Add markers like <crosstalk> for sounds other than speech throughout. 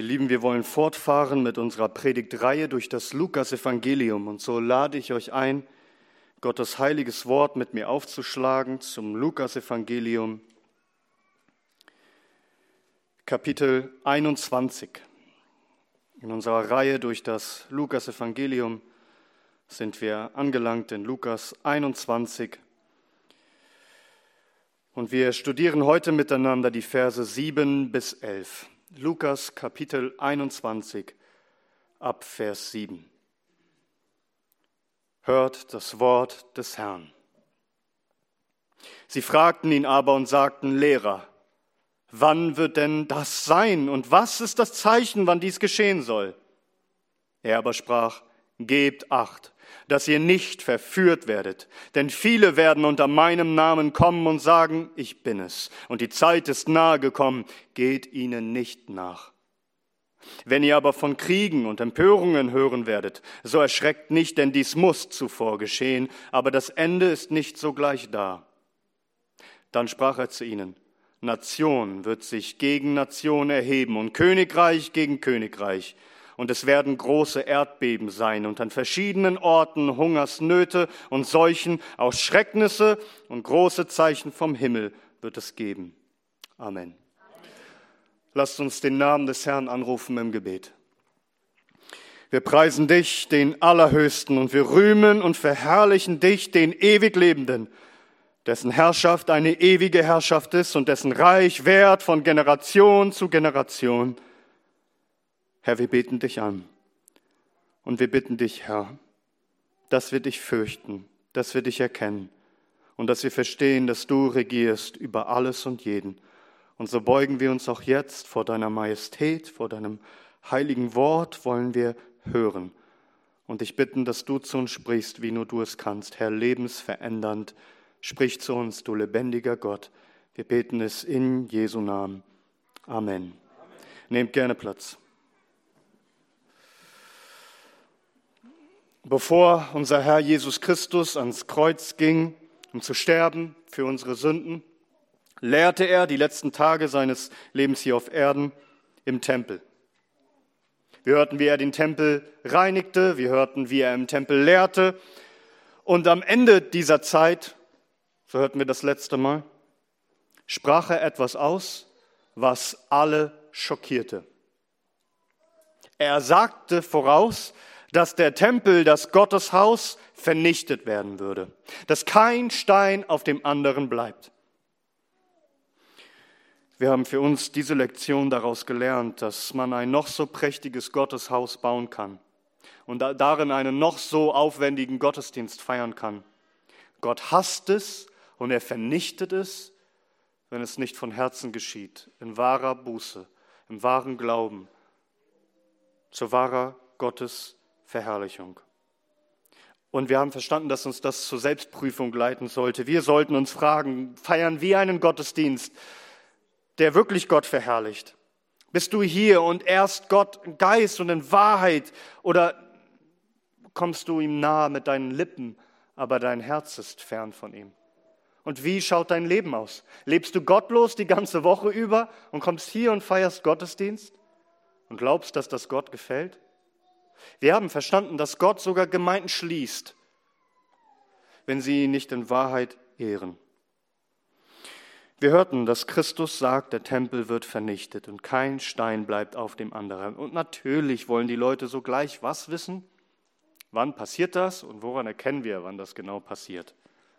Ihr Lieben, wir wollen fortfahren mit unserer Predigtreihe durch das Lukas-Evangelium. Und so lade ich euch ein, Gottes heiliges Wort mit mir aufzuschlagen zum Lukas-Evangelium, Kapitel 21. In unserer Reihe durch das Lukas-Evangelium sind wir angelangt in Lukas 21. Und wir studieren heute miteinander die Verse 7 bis 11. Lukas Kapitel 21 ab Vers 7. Hört das Wort des Herrn. Sie fragten ihn aber und sagten, Lehrer, wann wird denn das sein und was ist das Zeichen, wann dies geschehen soll? Er aber sprach, Gebt acht, dass ihr nicht verführt werdet, denn viele werden unter meinem Namen kommen und sagen, ich bin es, und die Zeit ist nahe gekommen, geht ihnen nicht nach. Wenn ihr aber von Kriegen und Empörungen hören werdet, so erschreckt nicht, denn dies muss zuvor geschehen, aber das Ende ist nicht sogleich da. Dann sprach er zu ihnen, Nation wird sich gegen Nation erheben und Königreich gegen Königreich und es werden große Erdbeben sein und an verschiedenen Orten Hungersnöte und Seuchen, auch Schrecknisse und große Zeichen vom Himmel wird es geben. Amen. Lasst uns den Namen des Herrn anrufen im Gebet. Wir preisen dich, den Allerhöchsten, und wir rühmen und verherrlichen dich, den ewig Lebenden, dessen Herrschaft eine ewige Herrschaft ist und dessen Reich währt von Generation zu Generation. Herr, wir beten dich an. Und wir bitten dich, Herr, dass wir dich fürchten, dass wir dich erkennen und dass wir verstehen, dass du regierst über alles und jeden. Und so beugen wir uns auch jetzt vor deiner Majestät, vor deinem heiligen Wort, wollen wir hören. Und ich bitten, dass du zu uns sprichst, wie nur du es kannst, Herr, lebensverändernd. Sprich zu uns, du lebendiger Gott. Wir beten es in Jesu Namen. Amen. Amen. Nehmt gerne Platz. Bevor unser Herr Jesus Christus ans Kreuz ging, um zu sterben für unsere Sünden, lehrte er die letzten Tage seines Lebens hier auf Erden im Tempel. Wir hörten, wie er den Tempel reinigte, wir hörten, wie er im Tempel lehrte. Und am Ende dieser Zeit, so hörten wir das letzte Mal, sprach er etwas aus, was alle schockierte. Er sagte voraus, dass der Tempel, das Gotteshaus vernichtet werden würde, dass kein Stein auf dem anderen bleibt. Wir haben für uns diese Lektion daraus gelernt, dass man ein noch so prächtiges Gotteshaus bauen kann und darin einen noch so aufwendigen Gottesdienst feiern kann. Gott hasst es und er vernichtet es, wenn es nicht von Herzen geschieht, in wahrer Buße, im wahren Glauben, zur wahrer Gottes Verherrlichung. Und wir haben verstanden, dass uns das zur Selbstprüfung leiten sollte. Wir sollten uns fragen, feiern wir einen Gottesdienst, der wirklich Gott verherrlicht? Bist du hier und erst Gott in Geist und in Wahrheit oder kommst du ihm nahe mit deinen Lippen, aber dein Herz ist fern von ihm? Und wie schaut dein Leben aus? Lebst du gottlos die ganze Woche über und kommst hier und feierst Gottesdienst und glaubst, dass das Gott gefällt? Wir haben verstanden, dass Gott sogar Gemeinden schließt, wenn sie ihn nicht in Wahrheit ehren. Wir hörten, dass Christus sagt, der Tempel wird vernichtet und kein Stein bleibt auf dem anderen. Und natürlich wollen die Leute sogleich was wissen? Wann passiert das und woran erkennen wir, wann das genau passiert?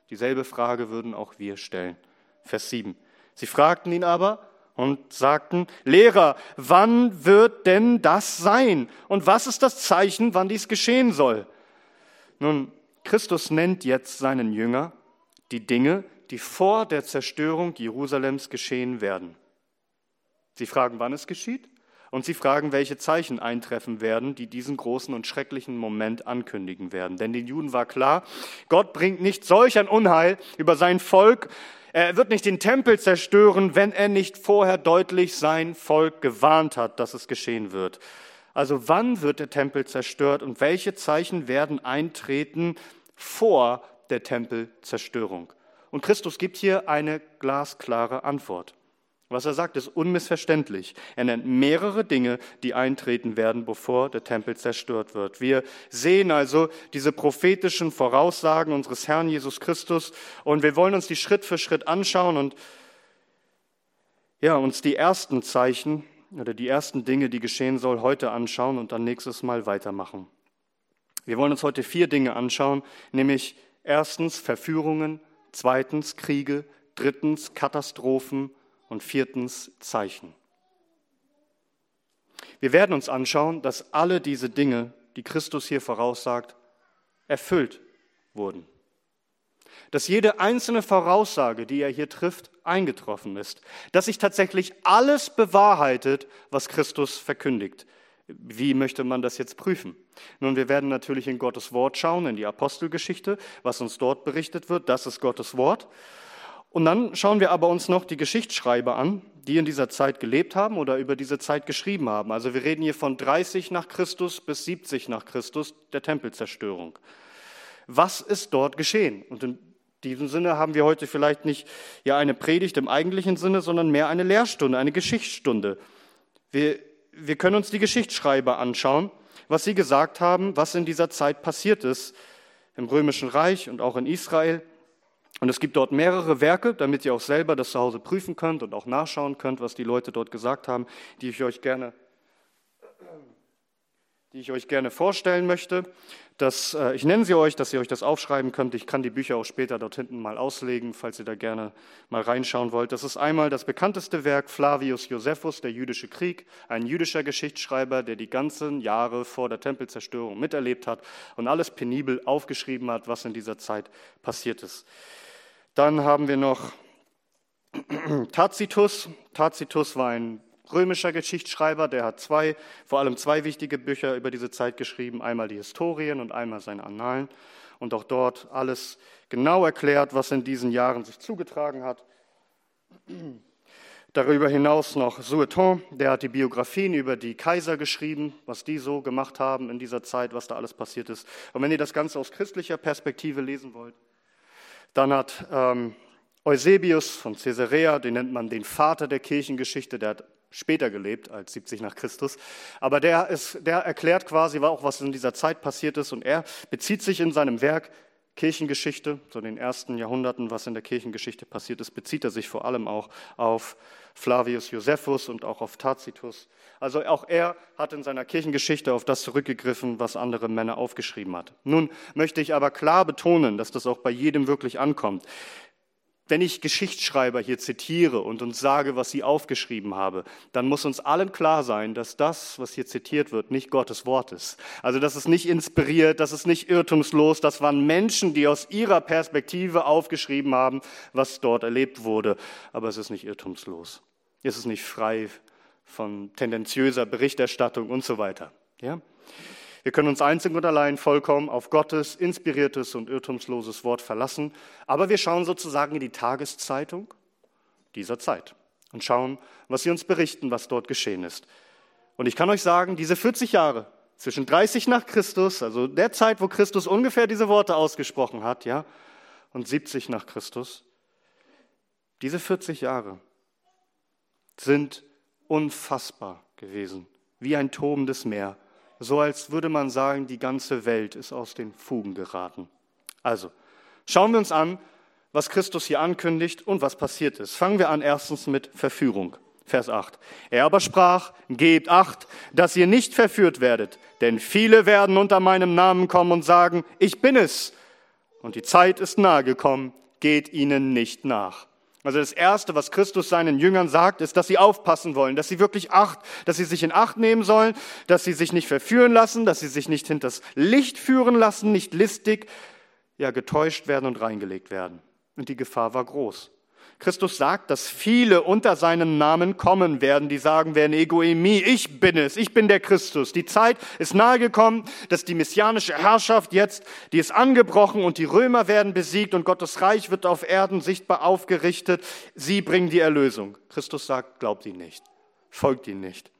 Dieselbe Frage würden auch wir stellen. Vers 7. Sie fragten ihn aber, und sagten, Lehrer, wann wird denn das sein? Und was ist das Zeichen, wann dies geschehen soll? Nun, Christus nennt jetzt seinen Jünger die Dinge, die vor der Zerstörung Jerusalems geschehen werden. Sie fragen, wann es geschieht, und sie fragen, welche Zeichen eintreffen werden, die diesen großen und schrecklichen Moment ankündigen werden. Denn den Juden war klar, Gott bringt nicht solch ein Unheil über sein Volk, er wird nicht den Tempel zerstören, wenn er nicht vorher deutlich sein Volk gewarnt hat, dass es geschehen wird. Also wann wird der Tempel zerstört und welche Zeichen werden eintreten vor der Tempelzerstörung? Und Christus gibt hier eine glasklare Antwort. Was er sagt, ist unmissverständlich. Er nennt mehrere Dinge, die eintreten werden, bevor der Tempel zerstört wird. Wir sehen also diese prophetischen Voraussagen unseres Herrn Jesus Christus und wir wollen uns die Schritt für Schritt anschauen und ja, uns die ersten Zeichen oder die ersten Dinge, die geschehen soll, heute anschauen und dann nächstes Mal weitermachen. Wir wollen uns heute vier Dinge anschauen, nämlich erstens Verführungen, zweitens Kriege, drittens Katastrophen und viertens Zeichen. Wir werden uns anschauen, dass alle diese Dinge, die Christus hier voraussagt, erfüllt wurden. Dass jede einzelne Voraussage, die er hier trifft, eingetroffen ist. Dass sich tatsächlich alles bewahrheitet, was Christus verkündigt. Wie möchte man das jetzt prüfen? Nun, wir werden natürlich in Gottes Wort schauen, in die Apostelgeschichte, was uns dort berichtet wird. Das ist Gottes Wort. Und dann schauen wir aber uns noch die Geschichtsschreiber an, die in dieser Zeit gelebt haben oder über diese Zeit geschrieben haben. Also wir reden hier von 30 nach Christus bis 70 nach Christus, der Tempelzerstörung. Was ist dort geschehen? Und in diesem Sinne haben wir heute vielleicht nicht ja eine Predigt im eigentlichen Sinne, sondern mehr eine Lehrstunde, eine Geschichtsstunde. Wir, wir können uns die Geschichtsschreiber anschauen, was sie gesagt haben, was in dieser Zeit passiert ist im Römischen Reich und auch in Israel. Und es gibt dort mehrere Werke, damit ihr auch selber das zu Hause prüfen könnt und auch nachschauen könnt, was die Leute dort gesagt haben, die ich euch gerne, die ich euch gerne vorstellen möchte. Das, äh, ich nenne sie euch, dass ihr euch das aufschreiben könnt. Ich kann die Bücher auch später dort hinten mal auslegen, falls ihr da gerne mal reinschauen wollt. Das ist einmal das bekannteste Werk Flavius Josephus, der jüdische Krieg, ein jüdischer Geschichtsschreiber, der die ganzen Jahre vor der Tempelzerstörung miterlebt hat und alles penibel aufgeschrieben hat, was in dieser Zeit passiert ist. Dann haben wir noch Tacitus. Tacitus war ein römischer Geschichtsschreiber, der hat zwei, vor allem zwei wichtige Bücher über diese Zeit geschrieben, einmal die Historien und einmal seine Annalen und auch dort alles genau erklärt, was in diesen Jahren sich zugetragen hat. Darüber hinaus noch Sueton, der hat die Biografien über die Kaiser geschrieben, was die so gemacht haben in dieser Zeit, was da alles passiert ist. Und wenn ihr das Ganze aus christlicher Perspektive lesen wollt, dann hat ähm, Eusebius von Caesarea, den nennt man den Vater der Kirchengeschichte, der hat später gelebt als 70 nach Christus. Aber der, ist, der erklärt quasi auch, was in dieser Zeit passiert ist. Und er bezieht sich in seinem Werk Kirchengeschichte, so den ersten Jahrhunderten, was in der Kirchengeschichte passiert ist, bezieht er sich vor allem auch auf Flavius Josephus und auch auf Tacitus. Also auch er hat in seiner Kirchengeschichte auf das zurückgegriffen, was andere Männer aufgeschrieben hat. Nun möchte ich aber klar betonen, dass das auch bei jedem wirklich ankommt. Wenn ich Geschichtsschreiber hier zitiere und uns sage, was sie aufgeschrieben habe, dann muss uns allen klar sein, dass das, was hier zitiert wird, nicht Gottes Wort ist. Also das ist nicht inspiriert, das ist nicht irrtumslos, das waren Menschen, die aus ihrer Perspektive aufgeschrieben haben, was dort erlebt wurde. Aber es ist nicht irrtumslos. Es ist nicht frei von tendenziöser Berichterstattung und so weiter. Ja? Wir können uns einzig und allein vollkommen auf Gottes inspiriertes und irrtumsloses Wort verlassen, aber wir schauen sozusagen in die Tageszeitung dieser Zeit und schauen, was sie uns berichten, was dort geschehen ist. Und ich kann euch sagen, diese 40 Jahre zwischen 30 nach Christus, also der Zeit, wo Christus ungefähr diese Worte ausgesprochen hat, ja, und 70 nach Christus, diese 40 Jahre sind unfassbar gewesen, wie ein tobendes Meer so als würde man sagen, die ganze Welt ist aus den Fugen geraten. Also, schauen wir uns an, was Christus hier ankündigt und was passiert ist. Fangen wir an erstens mit Verführung. Vers 8. Er aber sprach, gebt acht, dass ihr nicht verführt werdet, denn viele werden unter meinem Namen kommen und sagen, ich bin es. Und die Zeit ist nahe gekommen, geht ihnen nicht nach. Also das Erste, was Christus seinen Jüngern sagt, ist, dass sie aufpassen wollen, dass sie wirklich acht, dass sie sich in Acht nehmen sollen, dass sie sich nicht verführen lassen, dass sie sich nicht hinters Licht führen lassen, nicht listig, ja getäuscht werden und reingelegt werden. Und die Gefahr war groß. Christus sagt, dass viele unter seinem Namen kommen werden, die sagen werden, Egoemie, ich bin es, ich bin der Christus. Die Zeit ist nahe gekommen, dass die messianische Herrschaft jetzt, die ist angebrochen und die Römer werden besiegt und Gottes Reich wird auf Erden sichtbar aufgerichtet. Sie bringen die Erlösung. Christus sagt, glaubt ihn nicht, folgt ihn nicht.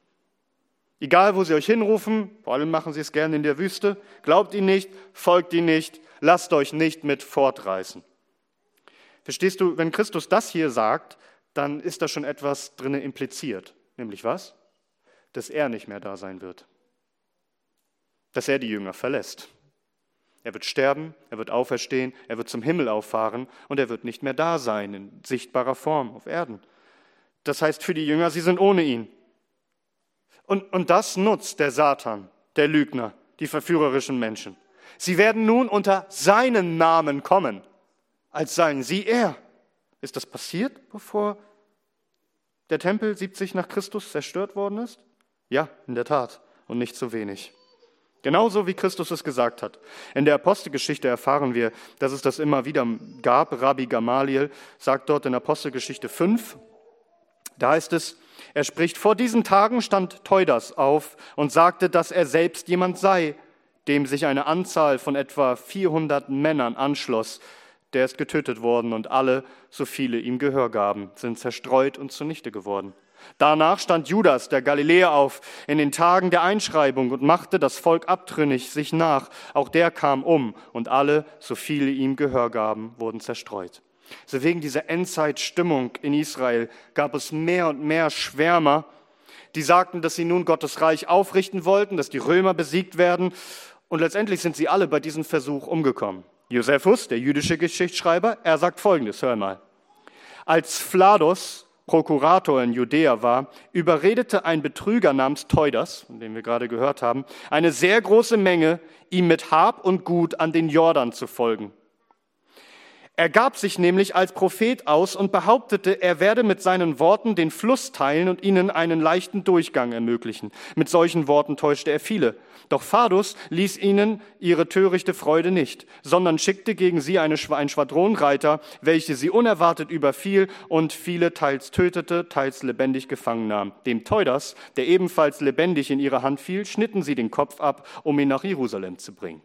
Egal, wo sie euch hinrufen, vor allem machen sie es gerne in der Wüste, glaubt ihn nicht, folgt ihn nicht, lasst euch nicht mit fortreißen. Verstehst du, wenn Christus das hier sagt, dann ist da schon etwas drinne impliziert. Nämlich was? Dass er nicht mehr da sein wird. Dass er die Jünger verlässt. Er wird sterben, er wird auferstehen, er wird zum Himmel auffahren und er wird nicht mehr da sein in sichtbarer Form auf Erden. Das heißt für die Jünger, sie sind ohne ihn. Und, und das nutzt der Satan, der Lügner, die verführerischen Menschen. Sie werden nun unter seinen Namen kommen, als seien sie er. Ist das passiert, bevor der Tempel 70 nach Christus zerstört worden ist? Ja, in der Tat, und nicht zu wenig. Genauso wie Christus es gesagt hat. In der Apostelgeschichte erfahren wir, dass es das immer wieder gab. Rabbi Gamaliel sagt dort in Apostelgeschichte 5, da heißt es, er spricht, vor diesen Tagen stand Teudas auf und sagte, dass er selbst jemand sei, dem sich eine Anzahl von etwa 400 Männern anschloss. Der ist getötet worden und alle, so viele ihm Gehör gaben, sind zerstreut und zunichte geworden. Danach stand Judas, der Galiläer, auf in den Tagen der Einschreibung und machte das Volk abtrünnig sich nach. Auch der kam um und alle, so viele ihm Gehör gaben, wurden zerstreut. So wegen dieser Endzeitstimmung in Israel gab es mehr und mehr Schwärmer, die sagten, dass sie nun Gottes Reich aufrichten wollten, dass die Römer besiegt werden. Und letztendlich sind sie alle bei diesem Versuch umgekommen. Josephus, der jüdische Geschichtsschreiber, er sagt Folgendes, hör mal. Als Flados Prokurator in Judäa war, überredete ein Betrüger namens Teudas, von dem wir gerade gehört haben, eine sehr große Menge, ihm mit Hab und Gut an den Jordan zu folgen. Er gab sich nämlich als Prophet aus und behauptete, er werde mit seinen Worten den Fluss teilen und ihnen einen leichten Durchgang ermöglichen. Mit solchen Worten täuschte er viele. Doch Phadus ließ ihnen ihre törichte Freude nicht, sondern schickte gegen sie eine, ein Schwadron Reiter, welche sie unerwartet überfiel und viele teils tötete, teils lebendig gefangen nahm. Dem Teudas, der ebenfalls lebendig in ihre Hand fiel, schnitten sie den Kopf ab, um ihn nach Jerusalem zu bringen.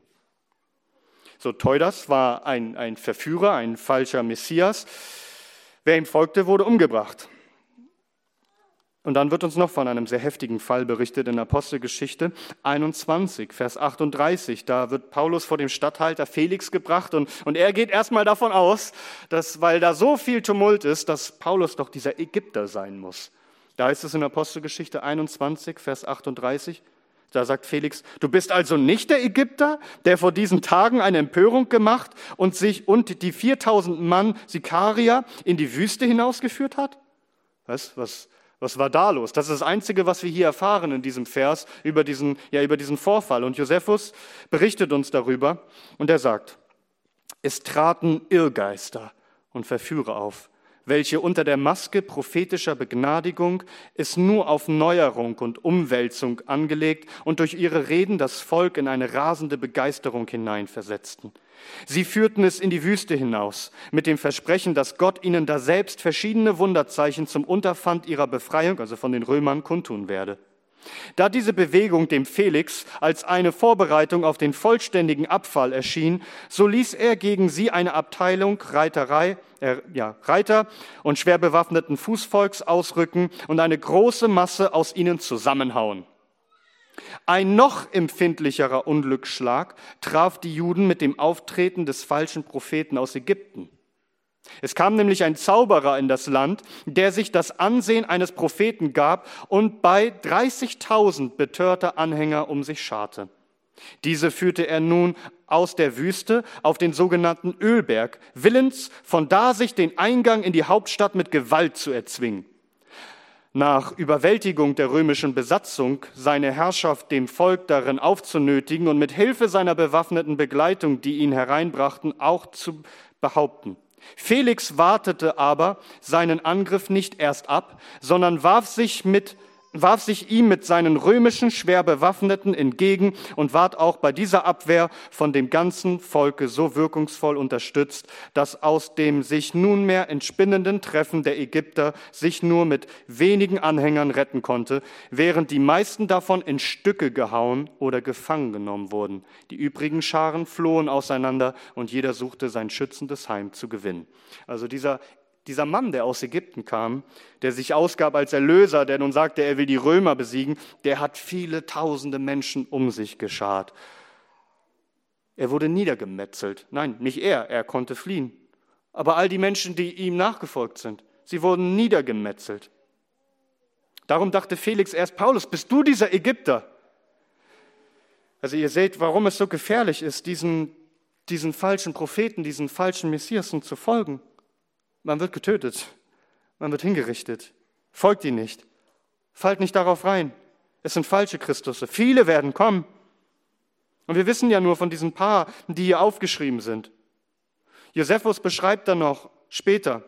So Teudas war ein, ein Verführer, ein falscher Messias. Wer ihm folgte, wurde umgebracht. Und dann wird uns noch von einem sehr heftigen Fall berichtet in Apostelgeschichte 21, Vers 38. Da wird Paulus vor dem Statthalter Felix gebracht und, und er geht erstmal davon aus, dass, weil da so viel Tumult ist, dass Paulus doch dieser Ägypter sein muss. Da ist es in Apostelgeschichte 21, Vers 38. Da sagt Felix, du bist also nicht der Ägypter, der vor diesen Tagen eine Empörung gemacht und sich und die 4000 Mann Sikaria in die Wüste hinausgeführt hat? Was, was, was war da los? Das ist das Einzige, was wir hier erfahren in diesem Vers über diesen, ja, über diesen Vorfall. Und Josephus berichtet uns darüber und er sagt, es traten Irrgeister und Verführer auf, welche unter der Maske prophetischer Begnadigung es nur auf Neuerung und Umwälzung angelegt und durch ihre Reden das Volk in eine rasende Begeisterung hineinversetzten. Sie führten es in die Wüste hinaus mit dem Versprechen, dass Gott ihnen da selbst verschiedene Wunderzeichen zum Unterpfand ihrer Befreiung, also von den Römern, kundtun werde. Da diese Bewegung dem Felix als eine Vorbereitung auf den vollständigen Abfall erschien, so ließ er gegen sie eine Abteilung Reiterei, äh, ja, Reiter und schwer bewaffneten Fußvolks ausrücken und eine große Masse aus ihnen zusammenhauen. Ein noch empfindlicherer Unglücksschlag traf die Juden mit dem Auftreten des falschen Propheten aus Ägypten. Es kam nämlich ein Zauberer in das Land, der sich das Ansehen eines Propheten gab und bei 30.000 betörter Anhänger um sich scharte. Diese führte er nun aus der Wüste auf den sogenannten Ölberg, willens von da sich den Eingang in die Hauptstadt mit Gewalt zu erzwingen. Nach Überwältigung der römischen Besatzung seine Herrschaft dem Volk darin aufzunötigen und mit Hilfe seiner bewaffneten Begleitung, die ihn hereinbrachten, auch zu behaupten. Felix wartete aber seinen Angriff nicht erst ab, sondern warf sich mit warf sich ihm mit seinen römischen schwer bewaffneten entgegen und ward auch bei dieser Abwehr von dem ganzen Volke so wirkungsvoll unterstützt, dass aus dem sich nunmehr entspinnenden Treffen der Ägypter sich nur mit wenigen Anhängern retten konnte, während die meisten davon in Stücke gehauen oder gefangen genommen wurden. Die übrigen Scharen flohen auseinander und jeder suchte sein schützendes Heim zu gewinnen. Also dieser dieser Mann, der aus Ägypten kam, der sich ausgab als Erlöser, der nun sagte, er will die Römer besiegen, der hat viele tausende Menschen um sich geschart. Er wurde niedergemetzelt. Nein, nicht er, er konnte fliehen. Aber all die Menschen, die ihm nachgefolgt sind, Sie wurden niedergemetzelt. Darum dachte Felix erst, Paulus, bist du dieser Ägypter? Also ihr seht, warum es so gefährlich ist, diesen, diesen falschen Propheten, diesen falschen Messiasen zu folgen. Man wird getötet, man wird hingerichtet. Folgt ihnen nicht. Fallt nicht darauf rein. Es sind falsche Christusse. Viele werden kommen. Und wir wissen ja nur von diesen paar, die hier aufgeschrieben sind. Josephus beschreibt dann noch später,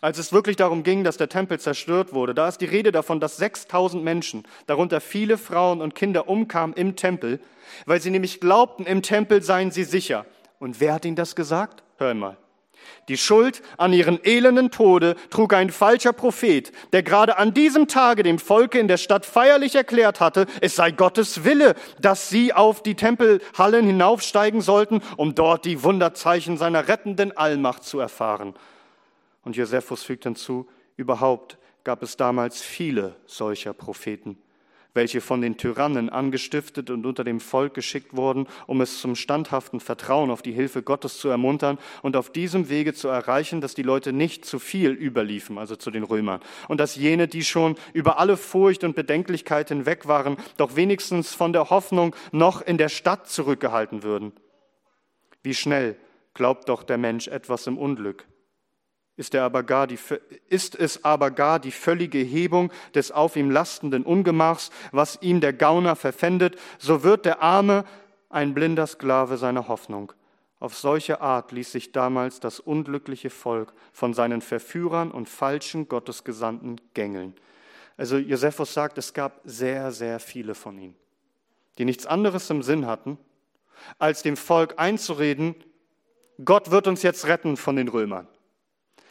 als es wirklich darum ging, dass der Tempel zerstört wurde, da ist die Rede davon, dass 6000 Menschen, darunter viele Frauen und Kinder, umkamen im Tempel, weil sie nämlich glaubten, im Tempel seien sie sicher. Und wer hat ihnen das gesagt? Hör mal. Die Schuld an ihren elenden Tode trug ein falscher Prophet, der gerade an diesem Tage dem Volke in der Stadt feierlich erklärt hatte, es sei Gottes Wille, dass sie auf die Tempelhallen hinaufsteigen sollten, um dort die Wunderzeichen seiner rettenden Allmacht zu erfahren. Und Josephus fügt hinzu, überhaupt gab es damals viele solcher Propheten, welche von den Tyrannen angestiftet und unter dem Volk geschickt wurden, um es zum standhaften Vertrauen auf die Hilfe Gottes zu ermuntern und auf diesem Wege zu erreichen, dass die Leute nicht zu viel überliefen, also zu den Römern, und dass jene, die schon über alle Furcht und Bedenklichkeit hinweg waren, doch wenigstens von der Hoffnung noch in der Stadt zurückgehalten würden. Wie schnell glaubt doch der Mensch etwas im Unglück ist, er aber gar die, ist es aber gar die völlige Hebung des auf ihm lastenden Ungemachs, was ihm der Gauner verpfändet, so wird der Arme ein blinder Sklave seiner Hoffnung. Auf solche Art ließ sich damals das unglückliche Volk von seinen Verführern und falschen Gottesgesandten gängeln. Also Josephus sagt, es gab sehr, sehr viele von ihnen, die nichts anderes im Sinn hatten, als dem Volk einzureden, Gott wird uns jetzt retten von den Römern.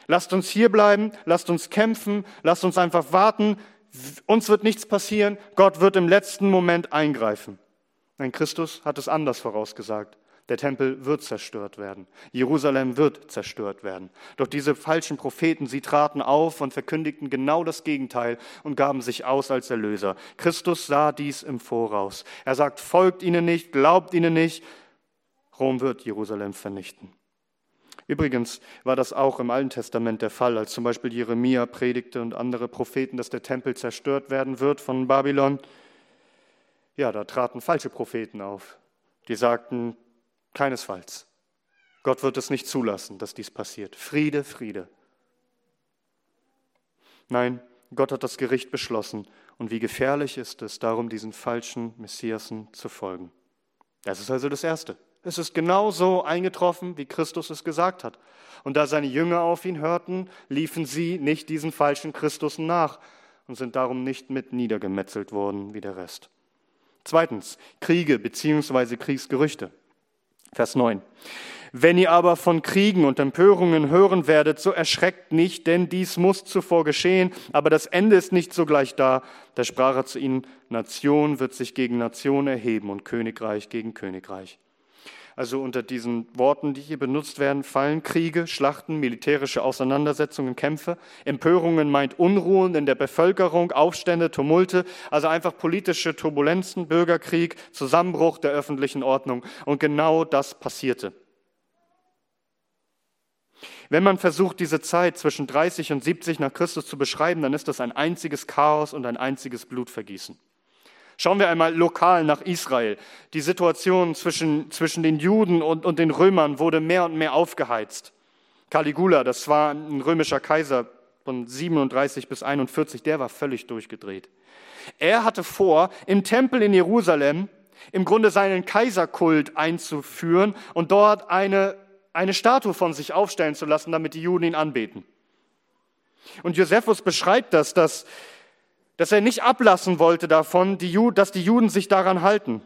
Lasst uns hier bleiben, lasst uns kämpfen, lasst uns einfach warten. Uns wird nichts passieren. Gott wird im letzten Moment eingreifen. Nein, Christus hat es anders vorausgesagt. Der Tempel wird zerstört werden. Jerusalem wird zerstört werden. Doch diese falschen Propheten, sie traten auf und verkündigten genau das Gegenteil und gaben sich aus als Erlöser. Christus sah dies im Voraus. Er sagt, folgt ihnen nicht, glaubt ihnen nicht. Rom wird Jerusalem vernichten. Übrigens war das auch im Alten Testament der Fall, als zum Beispiel Jeremia predigte und andere Propheten, dass der Tempel zerstört werden wird von Babylon. Ja, da traten falsche Propheten auf, die sagten, keinesfalls. Gott wird es nicht zulassen, dass dies passiert. Friede, Friede. Nein, Gott hat das Gericht beschlossen. Und wie gefährlich ist es, darum diesen falschen Messiasen zu folgen. Das ist also das Erste. Es ist genau so eingetroffen, wie Christus es gesagt hat. Und da seine Jünger auf ihn hörten, liefen sie nicht diesen falschen Christus nach und sind darum nicht mit niedergemetzelt worden wie der Rest. Zweitens, Kriege bzw. Kriegsgerüchte. Vers 9. Wenn ihr aber von Kriegen und Empörungen hören werdet, so erschreckt nicht, denn dies muss zuvor geschehen, aber das Ende ist nicht sogleich da. Da sprach er zu ihnen, Nation wird sich gegen Nation erheben und Königreich gegen Königreich. Also unter diesen Worten, die hier benutzt werden, fallen Kriege, Schlachten, militärische Auseinandersetzungen, Kämpfe. Empörungen meint Unruhen in der Bevölkerung, Aufstände, Tumulte, also einfach politische Turbulenzen, Bürgerkrieg, Zusammenbruch der öffentlichen Ordnung. Und genau das passierte. Wenn man versucht, diese Zeit zwischen 30 und 70 nach Christus zu beschreiben, dann ist das ein einziges Chaos und ein einziges Blutvergießen. Schauen wir einmal lokal nach Israel. Die Situation zwischen, zwischen den Juden und, und den Römern wurde mehr und mehr aufgeheizt. Caligula, das war ein römischer Kaiser von 37 bis 41, der war völlig durchgedreht. Er hatte vor, im Tempel in Jerusalem im Grunde seinen Kaiserkult einzuführen und dort eine, eine Statue von sich aufstellen zu lassen, damit die Juden ihn anbeten. Und Josephus beschreibt das, dass dass er nicht ablassen wollte davon, dass die Juden sich daran halten.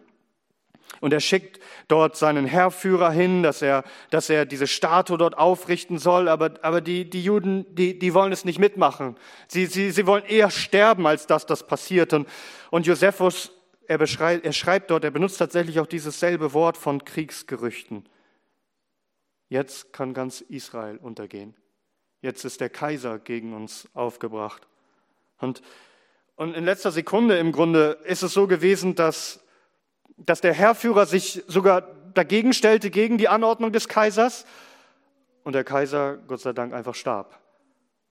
Und er schickt dort seinen Herrführer hin, dass er, dass er diese Statue dort aufrichten soll. Aber, aber die, die Juden, die, die wollen es nicht mitmachen. Sie, sie, sie wollen eher sterben, als dass das passiert. Und, und Josephus, er, beschreibt, er schreibt dort, er benutzt tatsächlich auch dieses selbe Wort von Kriegsgerüchten. Jetzt kann ganz Israel untergehen. Jetzt ist der Kaiser gegen uns aufgebracht. Und und in letzter Sekunde im Grunde ist es so gewesen, dass, dass der Herrführer sich sogar dagegen stellte, gegen die Anordnung des Kaisers. Und der Kaiser, Gott sei Dank, einfach starb.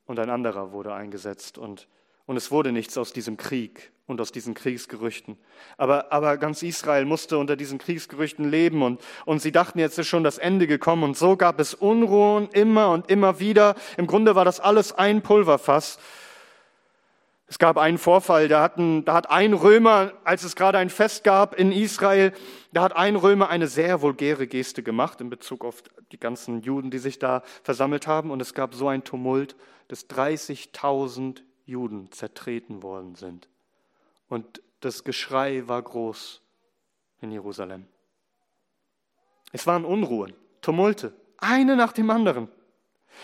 und ein anderer wurde eingesetzt und, und es wurde nichts aus diesem Krieg und aus diesen Kriegsgerüchten. Aber, aber ganz Israel musste unter diesen Kriegsgerüchten leben und, und sie dachten, jetzt ist schon das Ende gekommen und so gab es Unruhen immer und immer wieder. Im Grunde war das alles ein Pulverfass. Es gab einen Vorfall, da, hatten, da hat ein Römer, als es gerade ein Fest gab in Israel, da hat ein Römer eine sehr vulgäre Geste gemacht in Bezug auf die ganzen Juden, die sich da versammelt haben. Und es gab so ein Tumult, dass 30.000 Juden zertreten worden sind. Und das Geschrei war groß in Jerusalem. Es waren Unruhen, Tumulte, eine nach dem anderen.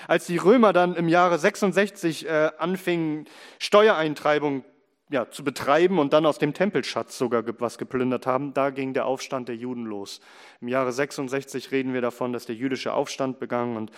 Als die Römer dann im Jahre 66 äh, anfingen, Steuereintreibung ja, zu betreiben und dann aus dem Tempelschatz sogar was geplündert haben, da ging der Aufstand der Juden los. Im Jahre 66 reden wir davon, dass der jüdische Aufstand begann und,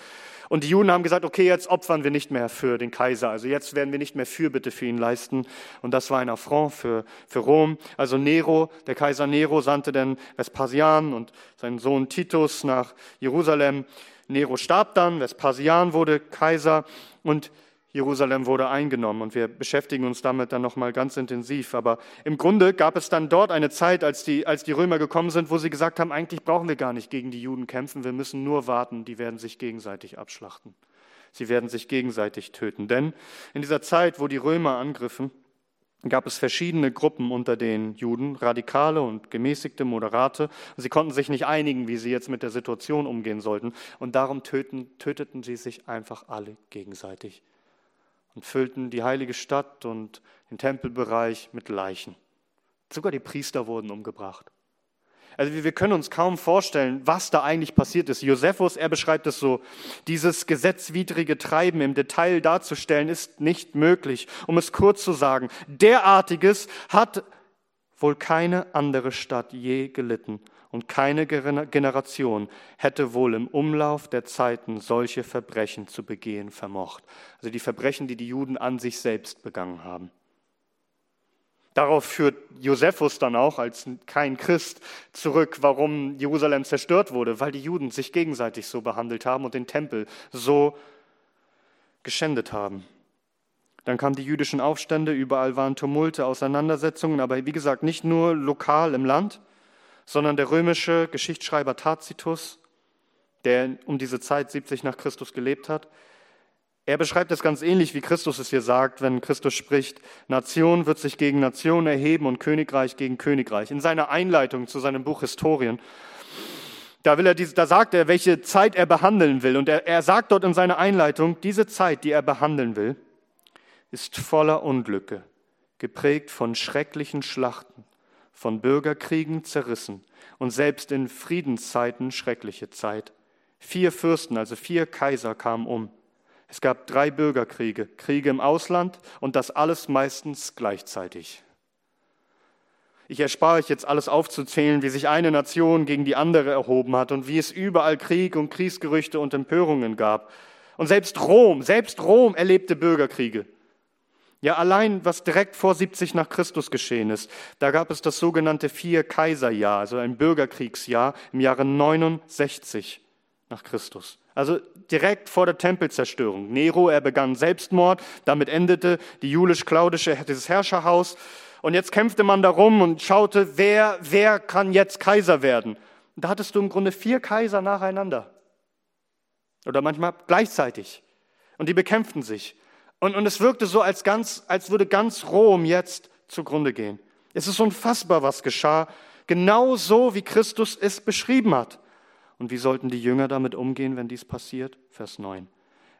und die Juden haben gesagt, okay, jetzt opfern wir nicht mehr für den Kaiser, also jetzt werden wir nicht mehr Fürbitte für ihn leisten und das war ein Affront für, für Rom. Also Nero, der Kaiser Nero sandte dann Vespasian und seinen Sohn Titus nach Jerusalem. Nero starb dann, Vespasian wurde Kaiser und Jerusalem wurde eingenommen und wir beschäftigen uns damit dann nochmal ganz intensiv. Aber im Grunde gab es dann dort eine Zeit, als die, als die Römer gekommen sind, wo sie gesagt haben, eigentlich brauchen wir gar nicht gegen die Juden kämpfen, wir müssen nur warten, die werden sich gegenseitig abschlachten. Sie werden sich gegenseitig töten. Denn in dieser Zeit, wo die Römer angriffen, gab es verschiedene Gruppen unter den Juden, radikale und gemäßigte, moderate. Sie konnten sich nicht einigen, wie sie jetzt mit der Situation umgehen sollten. Und darum töten, töteten sie sich einfach alle gegenseitig und füllten die heilige Stadt und den Tempelbereich mit Leichen. Sogar die Priester wurden umgebracht. Also wir können uns kaum vorstellen, was da eigentlich passiert ist. Josephus, er beschreibt es so, dieses gesetzwidrige Treiben im Detail darzustellen, ist nicht möglich. Um es kurz zu sagen, derartiges hat wohl keine andere Stadt je gelitten und keine Generation hätte wohl im Umlauf der Zeiten solche Verbrechen zu begehen vermocht. Also die Verbrechen, die die Juden an sich selbst begangen haben. Darauf führt Josephus dann auch als kein Christ zurück, warum Jerusalem zerstört wurde, weil die Juden sich gegenseitig so behandelt haben und den Tempel so geschändet haben. Dann kamen die jüdischen Aufstände, überall waren Tumulte, Auseinandersetzungen, aber wie gesagt, nicht nur lokal im Land, sondern der römische Geschichtsschreiber Tacitus, der um diese Zeit 70 nach Christus gelebt hat, er beschreibt es ganz ähnlich, wie Christus es hier sagt, wenn Christus spricht, Nation wird sich gegen Nation erheben und Königreich gegen Königreich. In seiner Einleitung zu seinem Buch Historien, da, will er, da sagt er, welche Zeit er behandeln will. Und er, er sagt dort in seiner Einleitung, diese Zeit, die er behandeln will, ist voller Unglücke, geprägt von schrecklichen Schlachten, von Bürgerkriegen zerrissen und selbst in Friedenszeiten schreckliche Zeit. Vier Fürsten, also vier Kaiser kamen um. Es gab drei Bürgerkriege, Kriege im Ausland und das alles meistens gleichzeitig. Ich erspare euch jetzt alles aufzuzählen, wie sich eine Nation gegen die andere erhoben hat und wie es überall Krieg und Kriegsgerüchte und Empörungen gab. Und selbst Rom, selbst Rom erlebte Bürgerkriege. Ja, allein was direkt vor 70 nach Christus geschehen ist, da gab es das sogenannte Vier-Kaiser-Jahr, also ein Bürgerkriegsjahr im Jahre 69 nach Christus. Also direkt vor der Tempelzerstörung. Nero, er begann Selbstmord, damit endete die julisch-klaudische, dieses Herrscherhaus. Und jetzt kämpfte man darum und schaute, wer, wer kann jetzt Kaiser werden. Und da hattest du im Grunde vier Kaiser nacheinander. Oder manchmal gleichzeitig. Und die bekämpften sich. Und, und es wirkte so, als, ganz, als würde ganz Rom jetzt zugrunde gehen. Es ist unfassbar, was geschah. Genau so, wie Christus es beschrieben hat. Und wie sollten die Jünger damit umgehen, wenn dies passiert? Vers 9.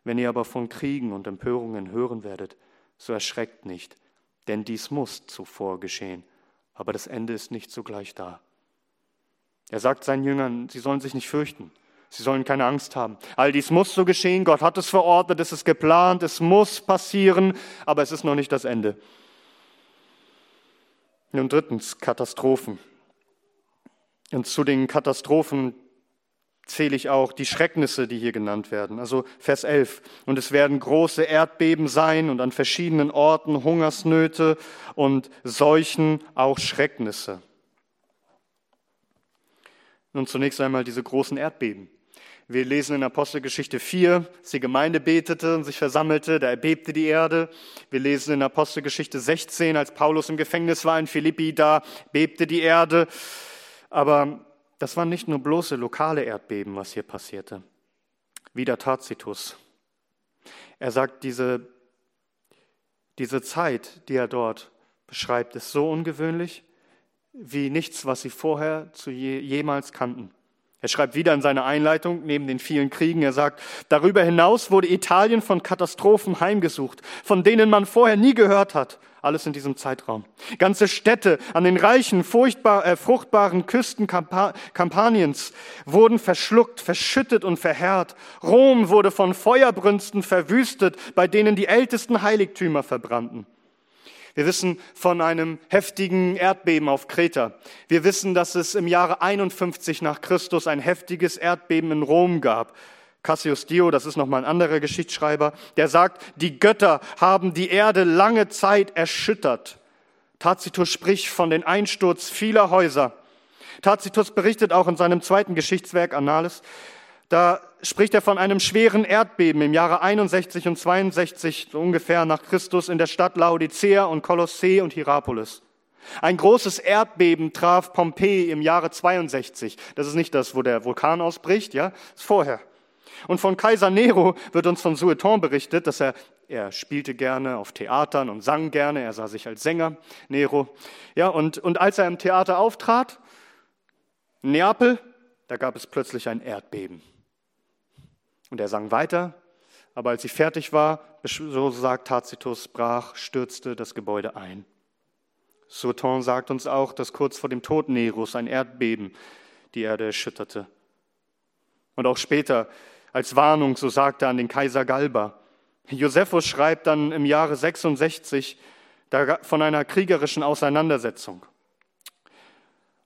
Wenn ihr aber von Kriegen und Empörungen hören werdet, so erschreckt nicht, denn dies muss zuvor geschehen. Aber das Ende ist nicht sogleich da. Er sagt seinen Jüngern, sie sollen sich nicht fürchten. Sie sollen keine Angst haben. All dies muss so geschehen. Gott hat es verordnet, es ist geplant, es muss passieren, aber es ist noch nicht das Ende. Und drittens, Katastrophen. Und zu den Katastrophen zähle ich auch die Schrecknisse, die hier genannt werden. Also Vers 11. Und es werden große Erdbeben sein und an verschiedenen Orten Hungersnöte und Seuchen, auch Schrecknisse. Nun zunächst einmal diese großen Erdbeben. Wir lesen in Apostelgeschichte 4, dass die Gemeinde betete und sich versammelte, da erbebte die Erde. Wir lesen in Apostelgeschichte 16, als Paulus im Gefängnis war in Philippi, da bebte die Erde. Aber das waren nicht nur bloße lokale Erdbeben, was hier passierte. Wieder Tacitus. Er sagt, diese, diese Zeit, die er dort beschreibt, ist so ungewöhnlich wie nichts, was sie vorher zu je, jemals kannten. Er schreibt wieder in seiner Einleitung, neben den vielen Kriegen, er sagt, darüber hinaus wurde Italien von Katastrophen heimgesucht, von denen man vorher nie gehört hat. Alles in diesem Zeitraum. Ganze Städte an den reichen, furchtbar, äh, fruchtbaren Küsten Kampa Kampaniens wurden verschluckt, verschüttet und verheert. Rom wurde von Feuerbrünsten verwüstet, bei denen die ältesten Heiligtümer verbrannten. Wir wissen von einem heftigen Erdbeben auf Kreta. Wir wissen, dass es im Jahre 51 nach Christus ein heftiges Erdbeben in Rom gab. Cassius Dio, das ist nochmal ein anderer Geschichtsschreiber, der sagt, die Götter haben die Erde lange Zeit erschüttert. Tacitus spricht von den Einsturz vieler Häuser. Tacitus berichtet auch in seinem zweiten Geschichtswerk Annales, da spricht er von einem schweren Erdbeben im Jahre 61 und 62 so ungefähr nach Christus in der Stadt Laodicea und Kolossee und Hierapolis. Ein großes Erdbeben traf Pompeji im Jahre 62. Das ist nicht das, wo der Vulkan ausbricht, ja, das ist vorher. Und von Kaiser Nero wird uns von Sueton berichtet, dass er, er spielte gerne auf Theatern und sang gerne, er sah sich als Sänger, Nero. Ja, und, und als er im Theater auftrat, Neapel, da gab es plötzlich ein Erdbeben. Und er sang weiter, aber als sie fertig war, so sagt Tacitus, brach, stürzte das Gebäude ein. Sauton sagt uns auch, dass kurz vor dem Tod Neros ein Erdbeben die Erde erschütterte. Und auch später als Warnung, so sagt er an den Kaiser Galba. Josephus schreibt dann im Jahre 66 von einer kriegerischen Auseinandersetzung.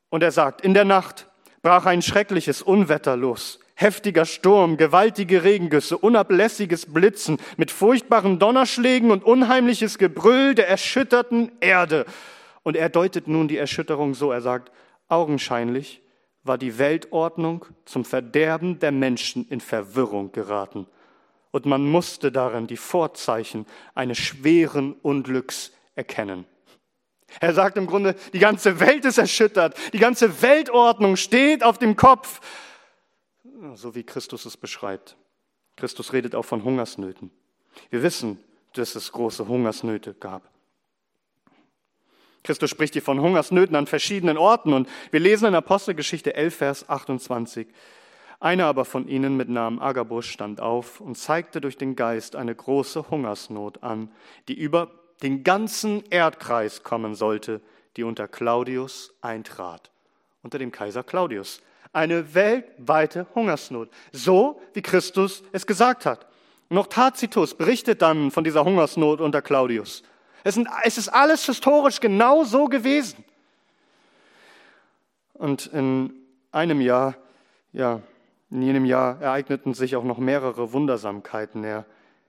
Und er sagt, in der Nacht brach ein schreckliches Unwetter los heftiger Sturm, gewaltige Regengüsse, unablässiges Blitzen mit furchtbaren Donnerschlägen und unheimliches Gebrüll der erschütterten Erde. Und er deutet nun die Erschütterung so, er sagt, augenscheinlich war die Weltordnung zum Verderben der Menschen in Verwirrung geraten. Und man musste darin die Vorzeichen eines schweren Unglücks erkennen. Er sagt im Grunde, die ganze Welt ist erschüttert, die ganze Weltordnung steht auf dem Kopf so wie Christus es beschreibt. Christus redet auch von Hungersnöten. Wir wissen, dass es große Hungersnöte gab. Christus spricht hier von Hungersnöten an verschiedenen Orten und wir lesen in Apostelgeschichte 11, Vers 28. Einer aber von ihnen mit Namen Agabus stand auf und zeigte durch den Geist eine große Hungersnot an, die über den ganzen Erdkreis kommen sollte, die unter Claudius eintrat, unter dem Kaiser Claudius. Eine weltweite Hungersnot. So wie Christus es gesagt hat. Noch Tacitus berichtet dann von dieser Hungersnot unter Claudius. Es, ist alles historisch genau so gewesen. Und in einem Jahr, ja, in jenem Jahr ereigneten sich auch noch mehrere Wundersamkeiten. Er,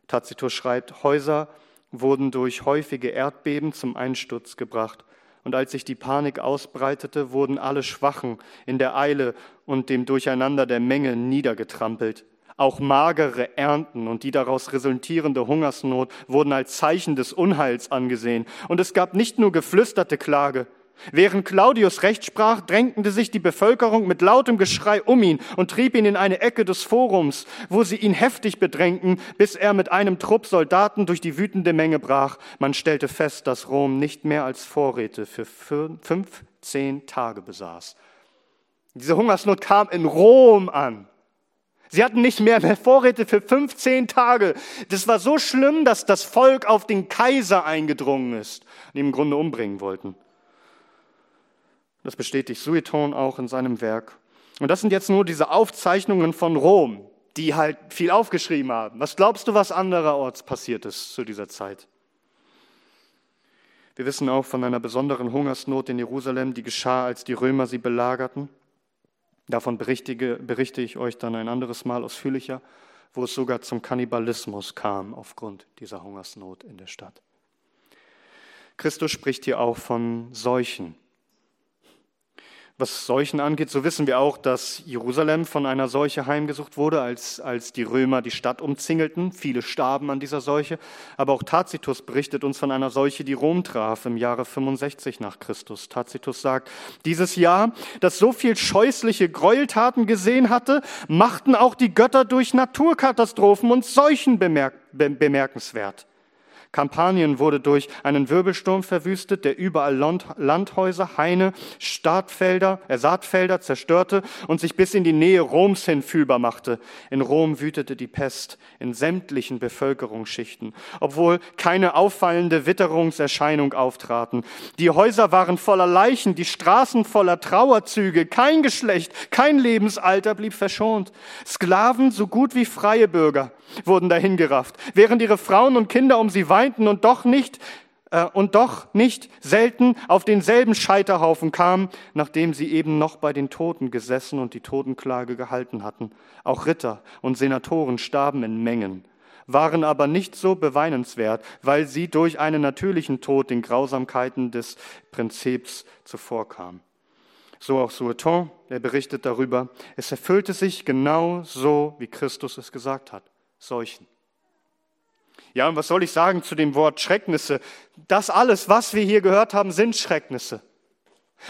Tacitus schreibt, Häuser wurden durch häufige Erdbeben zum Einsturz gebracht und als sich die Panik ausbreitete, wurden alle Schwachen in der Eile und dem Durcheinander der Menge niedergetrampelt. Auch magere Ernten und die daraus resultierende Hungersnot wurden als Zeichen des Unheils angesehen. Und es gab nicht nur geflüsterte Klage, Während Claudius Recht sprach, drängte sich die Bevölkerung mit lautem Geschrei um ihn und trieb ihn in eine Ecke des Forums, wo sie ihn heftig bedrängten, bis er mit einem Trupp Soldaten durch die wütende Menge brach. Man stellte fest, dass Rom nicht mehr als Vorräte für 15 Tage besaß. Diese Hungersnot kam in Rom an. Sie hatten nicht mehr, mehr Vorräte für 15 Tage. Das war so schlimm, dass das Volk auf den Kaiser eingedrungen ist und ihn im Grunde umbringen wollten. Das bestätigt Sueton auch in seinem Werk. Und das sind jetzt nur diese Aufzeichnungen von Rom, die halt viel aufgeschrieben haben. Was glaubst du, was andererorts passiert ist zu dieser Zeit? Wir wissen auch von einer besonderen Hungersnot in Jerusalem, die geschah, als die Römer sie belagerten. Davon berichte, ich euch dann ein anderes Mal ausführlicher, wo es sogar zum Kannibalismus kam aufgrund dieser Hungersnot in der Stadt. Christus spricht hier auch von Seuchen, Was Seuchen angeht, so wissen wir auch, dass Jerusalem von einer Seuche heimgesucht wurde, als, als die Römer die Stadt umzingelten. Viele starben an dieser Seuche. Aber auch Tacitus berichtet uns von einer Seuche, die Rom traf im Jahre 65 nach Christus. Tacitus sagt, dieses Jahr, das so viel scheußliche Gräueltaten gesehen hatte, machten auch die Götter durch Naturkatastrophen und Seuchen bemerk bemerkenswert. Kampanien wurde durch einen Wirbelsturm verwüstet, der überall Landhäuser, Haine, Startfelder, äh, Saatfelder zerstörte und sich bis in die Nähe Roms hin fühlbar machte. In Rom wütete die Pest in sämtlichen Bevölkerungsschichten, obwohl keine auffallende Witterungserscheinung auftraten. Die Häuser waren voller Leichen, die Straßen voller Trauerzüge, kein Geschlecht, kein Lebensalter blieb verschont. Sklaven so gut wie freie Bürger wurden dahingerafft, während ihre Frauen und Kinder um sie weinten und doch nicht äh, und doch nicht selten auf denselben Scheiterhaufen kamen, nachdem sie eben noch bei den Toten gesessen und die Totenklage gehalten hatten. Auch Ritter und Senatoren starben in Mengen, waren aber nicht so beweinenswert, weil sie durch einen natürlichen Tod den Grausamkeiten des Prinzips zuvorkamen. So auch Sueton, er berichtet darüber, es erfüllte sich genau so, wie Christus es gesagt hat. Seuchen. Ja, und was soll ich sagen zu dem Wort Schrecknisse? Das alles, was wir hier gehört haben, sind Schrecknisse.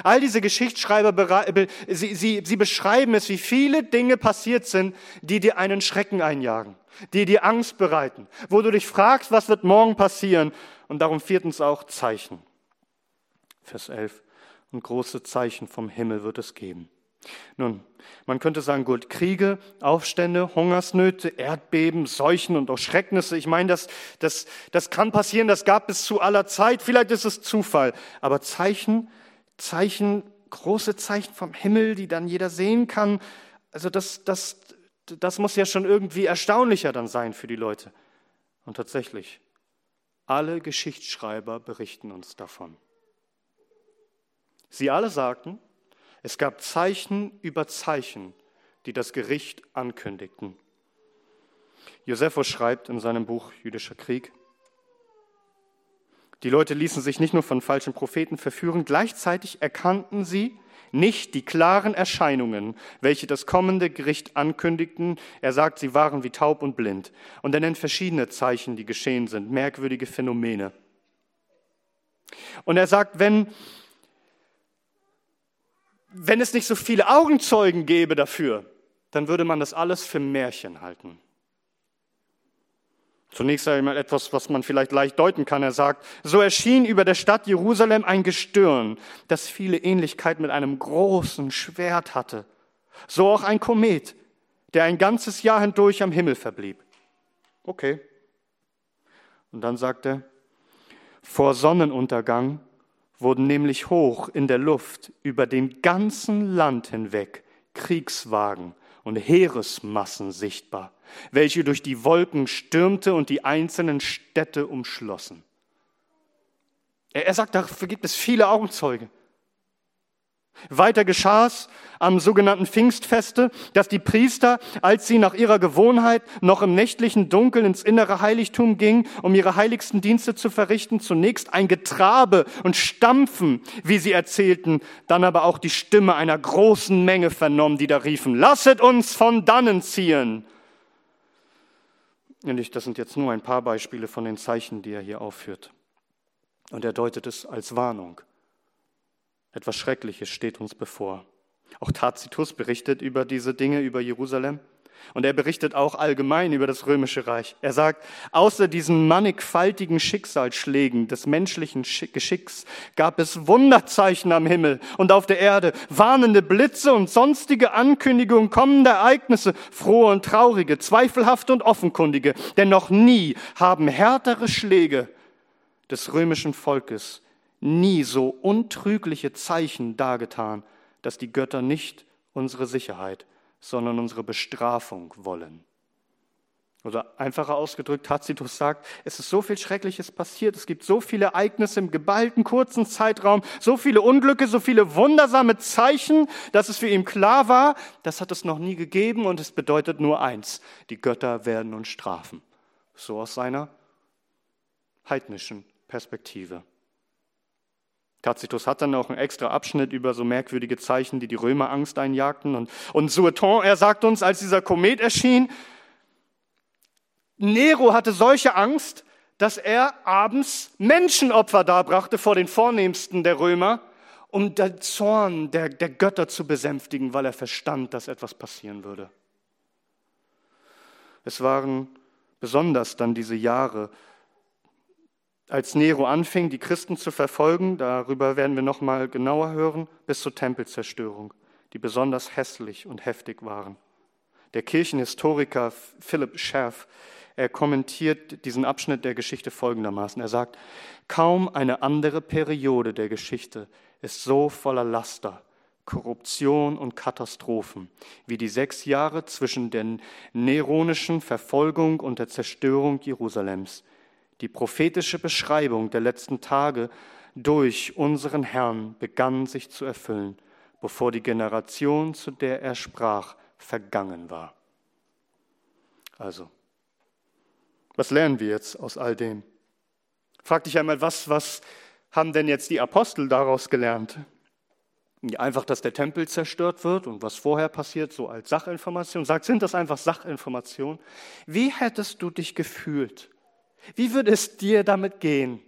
All diese Geschichtsschreiber, sie, sie, sie beschreiben es, wie viele Dinge passiert sind, die dir einen Schrecken einjagen, die dir Angst bereiten, wo du dich fragst, was wird morgen passieren. Und darum viertens auch Zeichen. Vers 11. Und große Zeichen vom Himmel wird es geben. Nun, man könnte sagen, gut, Kriege, Aufstände, Hungersnöte, Erdbeben, Seuchen und auch Schrecknisse. Ich meine, das, das, das kann passieren, das gab es zu aller Zeit. Vielleicht ist es Zufall. Aber Zeichen, Zeichen, große Zeichen vom Himmel, die dann jeder sehen kann, also das, das, das muss ja schon irgendwie erstaunlicher dann sein für die Leute. Und tatsächlich, alle Geschichtsschreiber berichten uns davon. Sie alle sagten, es gab Zeichen über Zeichen, die das Gericht ankündigten. Josephus schreibt in seinem Buch Jüdischer Krieg, die Leute ließen sich nicht nur von falschen Propheten verführen, gleichzeitig erkannten sie nicht die klaren Erscheinungen, welche das kommende Gericht ankündigten. Er sagt, sie waren wie taub und blind. Und er nennt verschiedene Zeichen, die geschehen sind, merkwürdige Phänomene. Und er sagt, wenn wenn es nicht so viele Augenzeugen gäbe dafür, dann würde man das alles für Märchen halten. Zunächst einmal etwas, was man vielleicht leicht deuten kann. Er sagt, so erschien über der Stadt Jerusalem ein Gestirn, das viele Ähnlichkeit mit einem großen Schwert hatte. So auch ein Komet, der ein ganzes Jahr hindurch am Himmel verblieb. Okay. Und dann sagt er, vor Sonnenuntergang wurden nämlich hoch in der Luft über dem ganzen Land hinweg Kriegswagen und Heeresmassen sichtbar, welche durch die Wolken stürmte und die einzelnen Städte umschlossen. Er sagt, dafür gibt es viele Augenzeuge. Weiter geschah es am sogenannten Pfingstfeste, dass die Priester, als sie nach ihrer Gewohnheit noch im nächtlichen Dunkeln ins innere Heiligtum gingen, um ihre heiligsten Dienste zu verrichten, zunächst ein Getrabe und Stampfen, wie sie erzählten, dann aber auch die Stimme einer großen Menge vernommen, die da riefen, lasset uns von dannen ziehen. Und das sind jetzt nur ein paar Beispiele von den Zeichen, die er hier aufführt. Und er deutet es als Warnung. Etwas Schreckliches steht uns bevor. Auch Tacitus berichtet über diese Dinge, über Jerusalem. Und er berichtet auch allgemein über das römische Reich. Er sagt, außer diesen mannigfaltigen Schicksalsschlägen des menschlichen Geschicks gab es Wunderzeichen am Himmel und auf der Erde, warnende Blitze und sonstige Ankündigungen kommender Ereignisse, frohe und traurige, zweifelhafte und offenkundige. Denn noch nie haben härtere Schläge des römischen Volkes nie so untrügliche Zeichen dargetan, dass die Götter nicht unsere Sicherheit, sondern unsere Bestrafung wollen. Oder einfacher ausgedrückt, Tacitus sagt, es ist so viel Schreckliches passiert, es gibt so viele Ereignisse im geballten kurzen Zeitraum, so viele Unglücke, so viele wundersame Zeichen, dass es für ihn klar war, das hat es noch nie gegeben und es bedeutet nur eins, die Götter werden uns strafen. So aus seiner heidnischen Perspektive. Tacitus hat dann auch einen extra Abschnitt über so merkwürdige Zeichen, die die Römer Angst einjagten. Und, und Sueton, er sagt uns, als dieser Komet erschien, Nero hatte solche Angst, dass er abends Menschenopfer darbrachte vor den Vornehmsten der Römer, um den Zorn der, der Götter zu besänftigen, weil er verstand, dass etwas passieren würde. Es waren besonders dann diese Jahre, als Nero anfing, die Christen zu verfolgen, darüber werden wir noch mal genauer hören, bis zur Tempelzerstörung, die besonders hässlich und heftig waren. Der Kirchenhistoriker Philipp Scherf, er kommentiert diesen Abschnitt der Geschichte folgendermaßen. Er sagt, kaum eine andere Periode der Geschichte ist so voller Laster, Korruption und Katastrophen wie die sechs Jahre zwischen der neronischen Verfolgung und der Zerstörung Jerusalems die prophetische Beschreibung der letzten Tage durch unseren Herrn begann sich zu erfüllen, bevor die Generation, zu der er sprach, vergangen war. Also, was lernen wir jetzt aus all dem? Frag dich einmal, was, was haben denn jetzt die Apostel daraus gelernt? Einfach, dass der Tempel zerstört wird und was vorher passiert, so als Sachinformation. Sagt, sind das einfach Sachinformationen? Wie hättest du dich gefühlt, wie würde es dir damit gehen,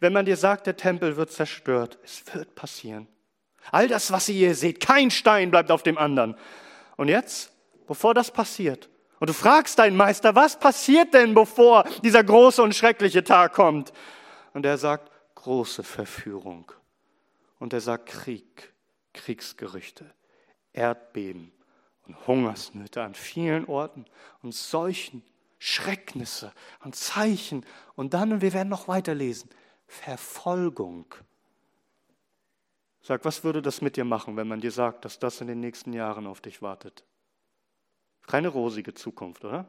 wenn man dir sagt, der Tempel wird zerstört? Es wird passieren. All das, was ihr hier seht, kein Stein bleibt auf dem anderen. Und jetzt, bevor das passiert, und du fragst deinen Meister, was passiert denn, bevor dieser große und schreckliche Tag kommt? Und er sagt, große Verführung. Und er sagt Krieg, Kriegsgerüchte, Erdbeben und Hungersnöte an vielen Orten und Seuchen Schrecknisse und Zeichen und dann, und wir werden noch weiterlesen, Verfolgung. Sag, was würde das mit dir machen, wenn man dir sagt, dass das in den nächsten Jahren auf dich wartet? Keine rosige Zukunft, oder?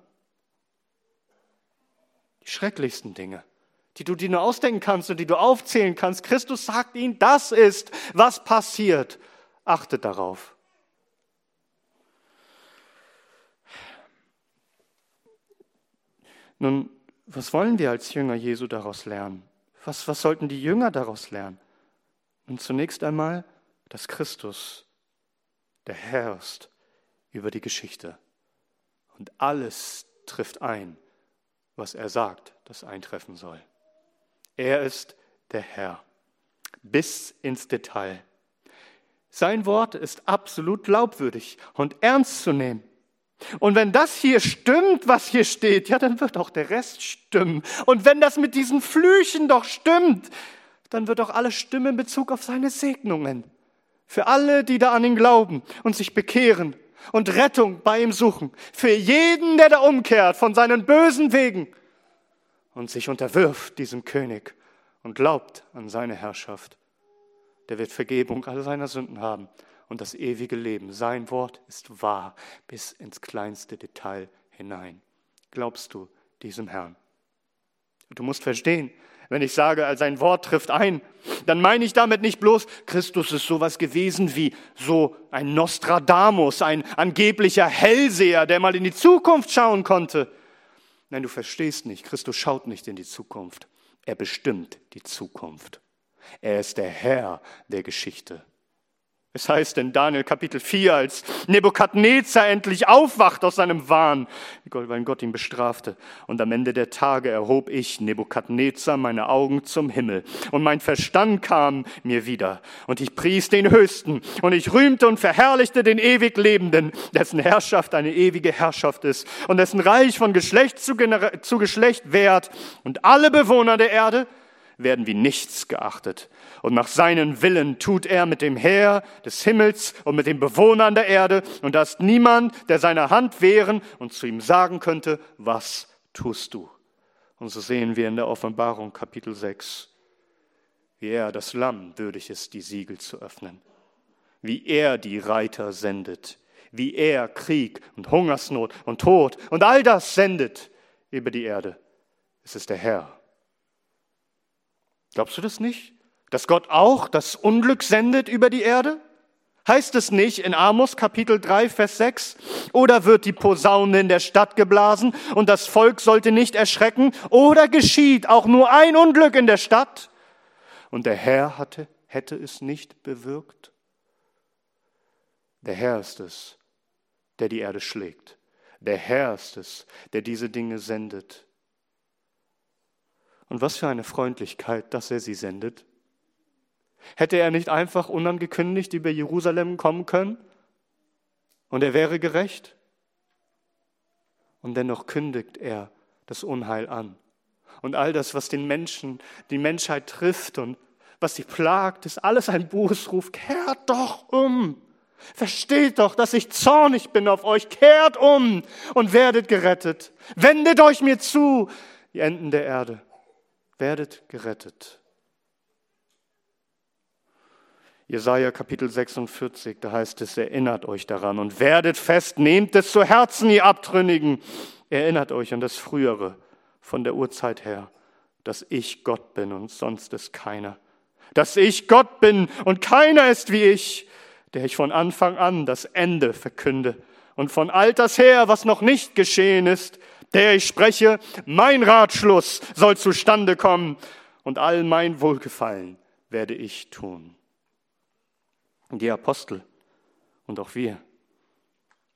Die schrecklichsten Dinge, die du dir nur ausdenken kannst und die du aufzählen kannst. Christus sagt ihnen, das ist, was passiert. Achtet darauf. Nun, was wollen wir als Jünger Jesu daraus lernen? Was, was sollten die Jünger daraus lernen? Und zunächst einmal, dass Christus der Herr ist über die Geschichte. Und alles trifft ein, was er sagt, das eintreffen soll. Er ist der Herr, bis ins Detail. Sein Wort ist absolut glaubwürdig und ernst zu nehmen. Und wenn das hier stimmt, was hier steht, ja, dann wird auch der Rest stimmen. Und wenn das mit diesen Flüchen doch stimmt, dann wird auch alles stimmen in Bezug auf seine Segnungen. Für alle, die da an ihn glauben und sich bekehren und Rettung bei ihm suchen. Für jeden, der da umkehrt von seinen bösen Wegen und sich unterwirft diesem König und glaubt an seine Herrschaft. Der wird Vergebung all seiner Sünden haben und das ewige Leben. Sein Wort ist wahr bis ins kleinste Detail hinein. Glaubst du diesem Herrn? Du musst verstehen, wenn ich sage, sein Wort trifft ein, dann meine ich damit nicht bloß, Christus ist sowas gewesen wie so ein Nostradamus, ein angeblicher Hellseher, der mal in die Zukunft schauen konnte. Nein, du verstehst nicht, Christus schaut nicht in die Zukunft, er bestimmt die Zukunft. Er ist der Herr der Geschichte. Es heißt in Daniel Kapitel 4, als Nebukadnezar endlich aufwacht aus seinem Wahn, weil Gott ihn bestrafte. Und am Ende der Tage erhob ich, Nebukadnezar, meine Augen zum Himmel. Und mein Verstand kam mir wieder. Und ich pries den Höchsten. Und ich rühmte und verherrlichte den ewig Lebenden, dessen Herrschaft eine ewige Herrschaft ist. Und dessen Reich von Geschlecht zu, zu Geschlecht währt. Und alle Bewohner der Erde werden wie nichts geachtet. Und nach seinen Willen tut er mit dem Heer des Himmels und mit den Bewohnern der Erde. Und da ist niemand, der seine Hand wehren und zu ihm sagen könnte, was tust du? Und so sehen wir in der Offenbarung Kapitel 6, wie er das Lamm würdig ist, die Siegel zu öffnen. Wie er die Reiter sendet. Wie er Krieg und Hungersnot und Tod und all das sendet über die Erde. Es ist der Herr Glaubst du das nicht? Dass Gott auch das Unglück sendet über die Erde? Heißt es nicht in Amos Kapitel 3, Vers 6? Oder wird die Posaune in der Stadt geblasen und das Volk sollte nicht erschrecken? Oder geschieht auch nur ein Unglück in der Stadt? Und der Herr hatte hätte es nicht bewirkt? Der Herr ist es, der die Erde schlägt. Der Herr ist es, der diese Dinge sendet. Und was für eine Freundlichkeit, dass er sie sendet. Hätte er nicht einfach unangekündigt über Jerusalem kommen können und er wäre gerecht? Und dennoch kündigt er das Unheil an. Und all das, was den Menschen, die Menschheit trifft und was sie plagt, ist alles ein Bußruf. Kehrt doch um. Versteht doch, dass ich zornig bin auf euch. Kehrt um und werdet gerettet. Wendet euch mir zu, die Enden der Erde. Werdet gerettet. Jesaja Kapitel 46, da heißt es, erinnert euch daran und werdet fest, nehmt es zu Herzen, ihr Abtrünnigen. Erinnert euch an das Frühere von der Urzeit her, dass ich Gott bin und sonst ist keiner. Dass ich Gott bin und keiner ist wie ich, der ich von Anfang an das Ende verkünde und von alters her, was noch nicht geschehen ist, der ich spreche, mein Ratschluss soll zustande kommen und all mein Wohlgefallen werde ich tun die Apostel und auch wir.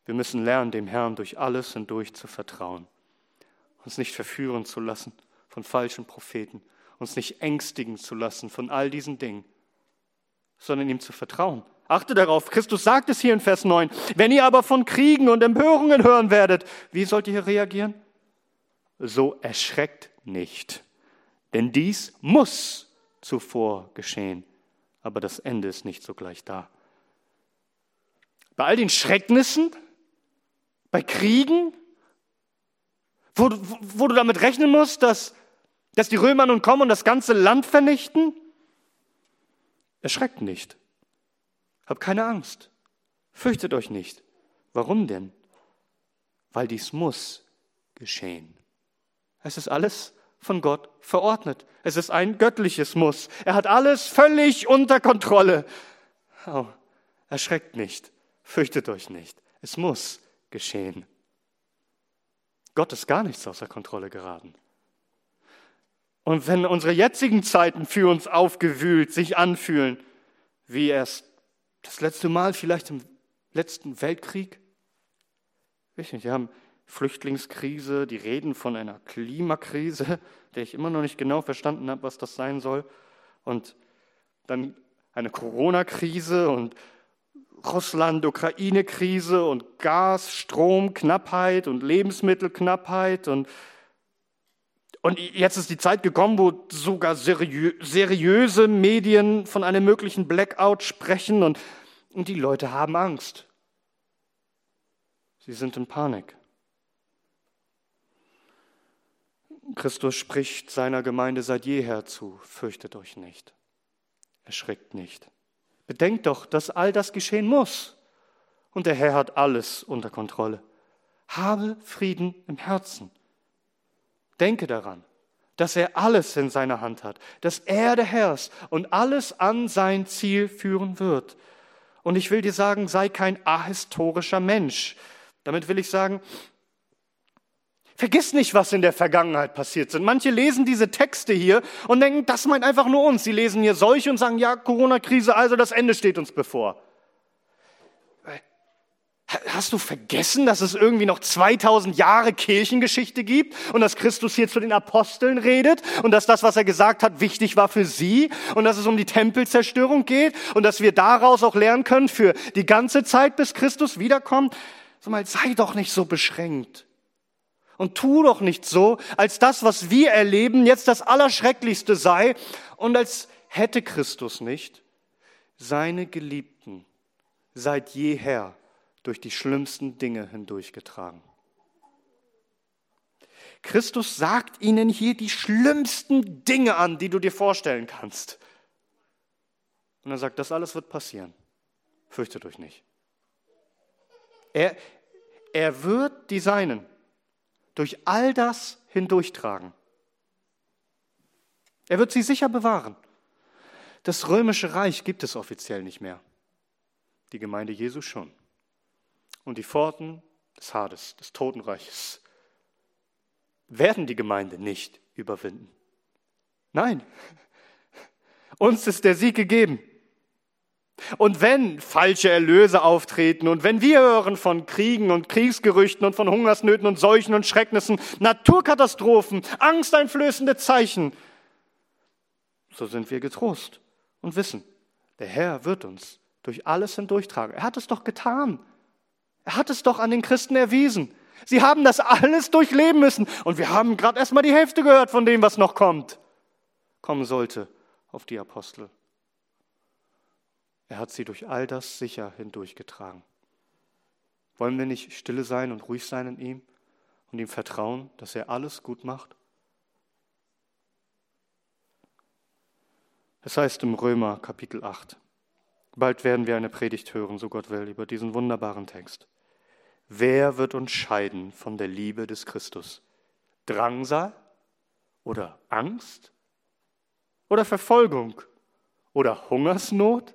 Wir müssen lernen, dem Herrn durch alles hindurch zu vertrauen, uns nicht verführen zu lassen von falschen Propheten, uns nicht ängstigen zu lassen von all diesen Dingen, sondern ihm zu vertrauen. Achte darauf, Christus sagt es hier in Vers 9, wenn ihr aber von Kriegen und Empörungen hören werdet, wie sollt ihr reagieren? So erschreckt nicht, denn dies muss zuvor geschehen aber das Ende ist nicht sogleich da. Bei all den Schrecknissen, bei Kriegen, wo, wo du damit rechnen musst, dass, dass die Römer nun kommen und das ganze Land vernichten, erschreckt nicht. Habt keine Angst. Fürchtet euch nicht. Warum denn? Weil dies muss geschehen. Es ist alles von Gott verordnet. Es ist ein göttliches Muss. Er hat alles völlig unter Kontrolle. Oh, erschreckt nicht, fürchtet euch nicht. Es muss geschehen. Gott ist gar nichts außer Kontrolle geraten. Und wenn unsere jetzigen Zeiten für uns aufgewühlt sich anfühlen, wie erst das letzte Mal vielleicht im letzten Weltkrieg, wir haben Flüchtlingskrise, die reden von einer Klimakrise, <laughs> der ich immer noch nicht genau verstanden habe, was das sein soll. Und dann eine Corona-Krise und Russland-Ukraine-Krise und Gas, Strom, Knappheit und Lebensmittelknappheit und und jetzt ist die Zeit gekommen, wo sogar seriö seriöse Medien von einem möglichen Blackout sprechen und, und die Leute haben Angst. Sie sind in Panik. Christus spricht seiner Gemeinde seit jeher zu, fürchtet euch nicht, erschreckt nicht. Bedenkt doch, dass all das geschehen muss. Und der Herr hat alles unter Kontrolle. Habe Frieden im Herzen. Denke daran, dass er alles in seiner Hand hat, dass er der Herr ist und alles an sein Ziel führen wird. Und ich will dir sagen, sei kein ahistorischer Mensch. Damit will ich sagen, Vergiss nicht, was in der Vergangenheit passiert sind. Manche lesen diese Texte hier und denken, das meint einfach nur uns. Sie lesen hier solche und sagen, ja, Corona-Krise, also das Ende steht uns bevor. Hast du vergessen, dass es irgendwie noch 2000 Jahre Kirchengeschichte gibt und dass Christus hier zu den Aposteln redet und dass das, was er gesagt hat, wichtig war für sie und dass es um die Tempelzerstörung geht und dass wir daraus auch lernen können für die ganze Zeit, bis Christus wiederkommt? Sag mal, sei doch nicht so beschränkt. Und tu doch nicht so, als das, was wir erleben, jetzt das Allerschrecklichste sei und als hätte Christus nicht seine Geliebten seit jeher durch die schlimmsten Dinge hindurchgetragen. Christus sagt ihnen hier die schlimmsten Dinge an, die du dir vorstellen kannst. Und er sagt, das alles wird passieren. Fürchtet euch nicht. Er, er wird die Seinen durch all das hindurchtragen. Er wird sie sicher bewahren. Das römische Reich gibt es offiziell nicht mehr. Die Gemeinde Jesu schon. Und die Pforten des Hades, des Totenreiches, werden die Gemeinde nicht überwinden. Nein, uns ist der Sieg gegeben. Und wenn falsche Erlöse auftreten und wenn wir hören von Kriegen und Kriegsgerüchten und von Hungersnöten und Seuchen und Schrecknissen, Naturkatastrophen, angsteinflößende Zeichen, so sind wir getrost und wissen, der Herr wird uns durch alles hindurchtragen. Er hat es doch getan. Er hat es doch an den Christen erwiesen. Sie haben das alles durchleben müssen. Und wir haben gerade erst mal die Hälfte gehört von dem, was noch kommt, kommen sollte auf die Apostel. Er hat sie durch all das sicher hindurchgetragen. Wollen wir nicht stille sein und ruhig sein in ihm und ihm vertrauen, dass er alles gut macht? Es heißt im Römer Kapitel 8, bald werden wir eine Predigt hören, so Gott will, über diesen wunderbaren Text. Wer wird uns scheiden von der Liebe des Christus? Drangsal oder Angst oder Verfolgung oder Hungersnot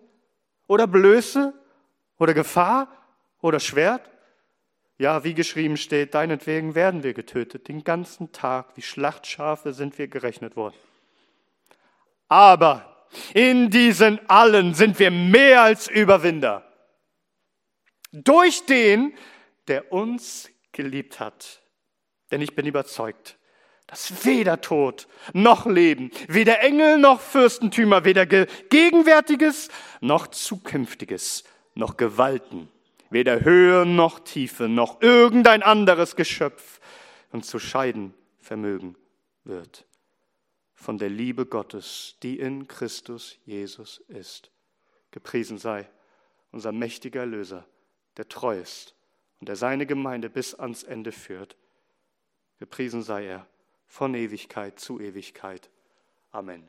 oder Blöße oder Gefahr oder Schwert? Ja, wie geschrieben steht, deinetwegen werden wir getötet. Den ganzen Tag wie Schlachtschafe sind wir gerechnet worden. Aber in diesen allen sind wir mehr als Überwinder. Durch den, der uns geliebt hat. Denn ich bin überzeugt, dass weder Tod noch Leben, weder Engel noch Fürstentümer, weder Gegenwärtiges noch Zukünftiges, noch Gewalten, weder Höhe noch Tiefe, noch irgendein anderes Geschöpf uns zu scheiden vermögen wird von der Liebe Gottes, die in Christus Jesus ist. Gepriesen sei unser mächtiger Erlöser, der treu ist und der seine Gemeinde bis ans Ende führt. Gepriesen sei er von Ewigkeit zu Ewigkeit. Amen.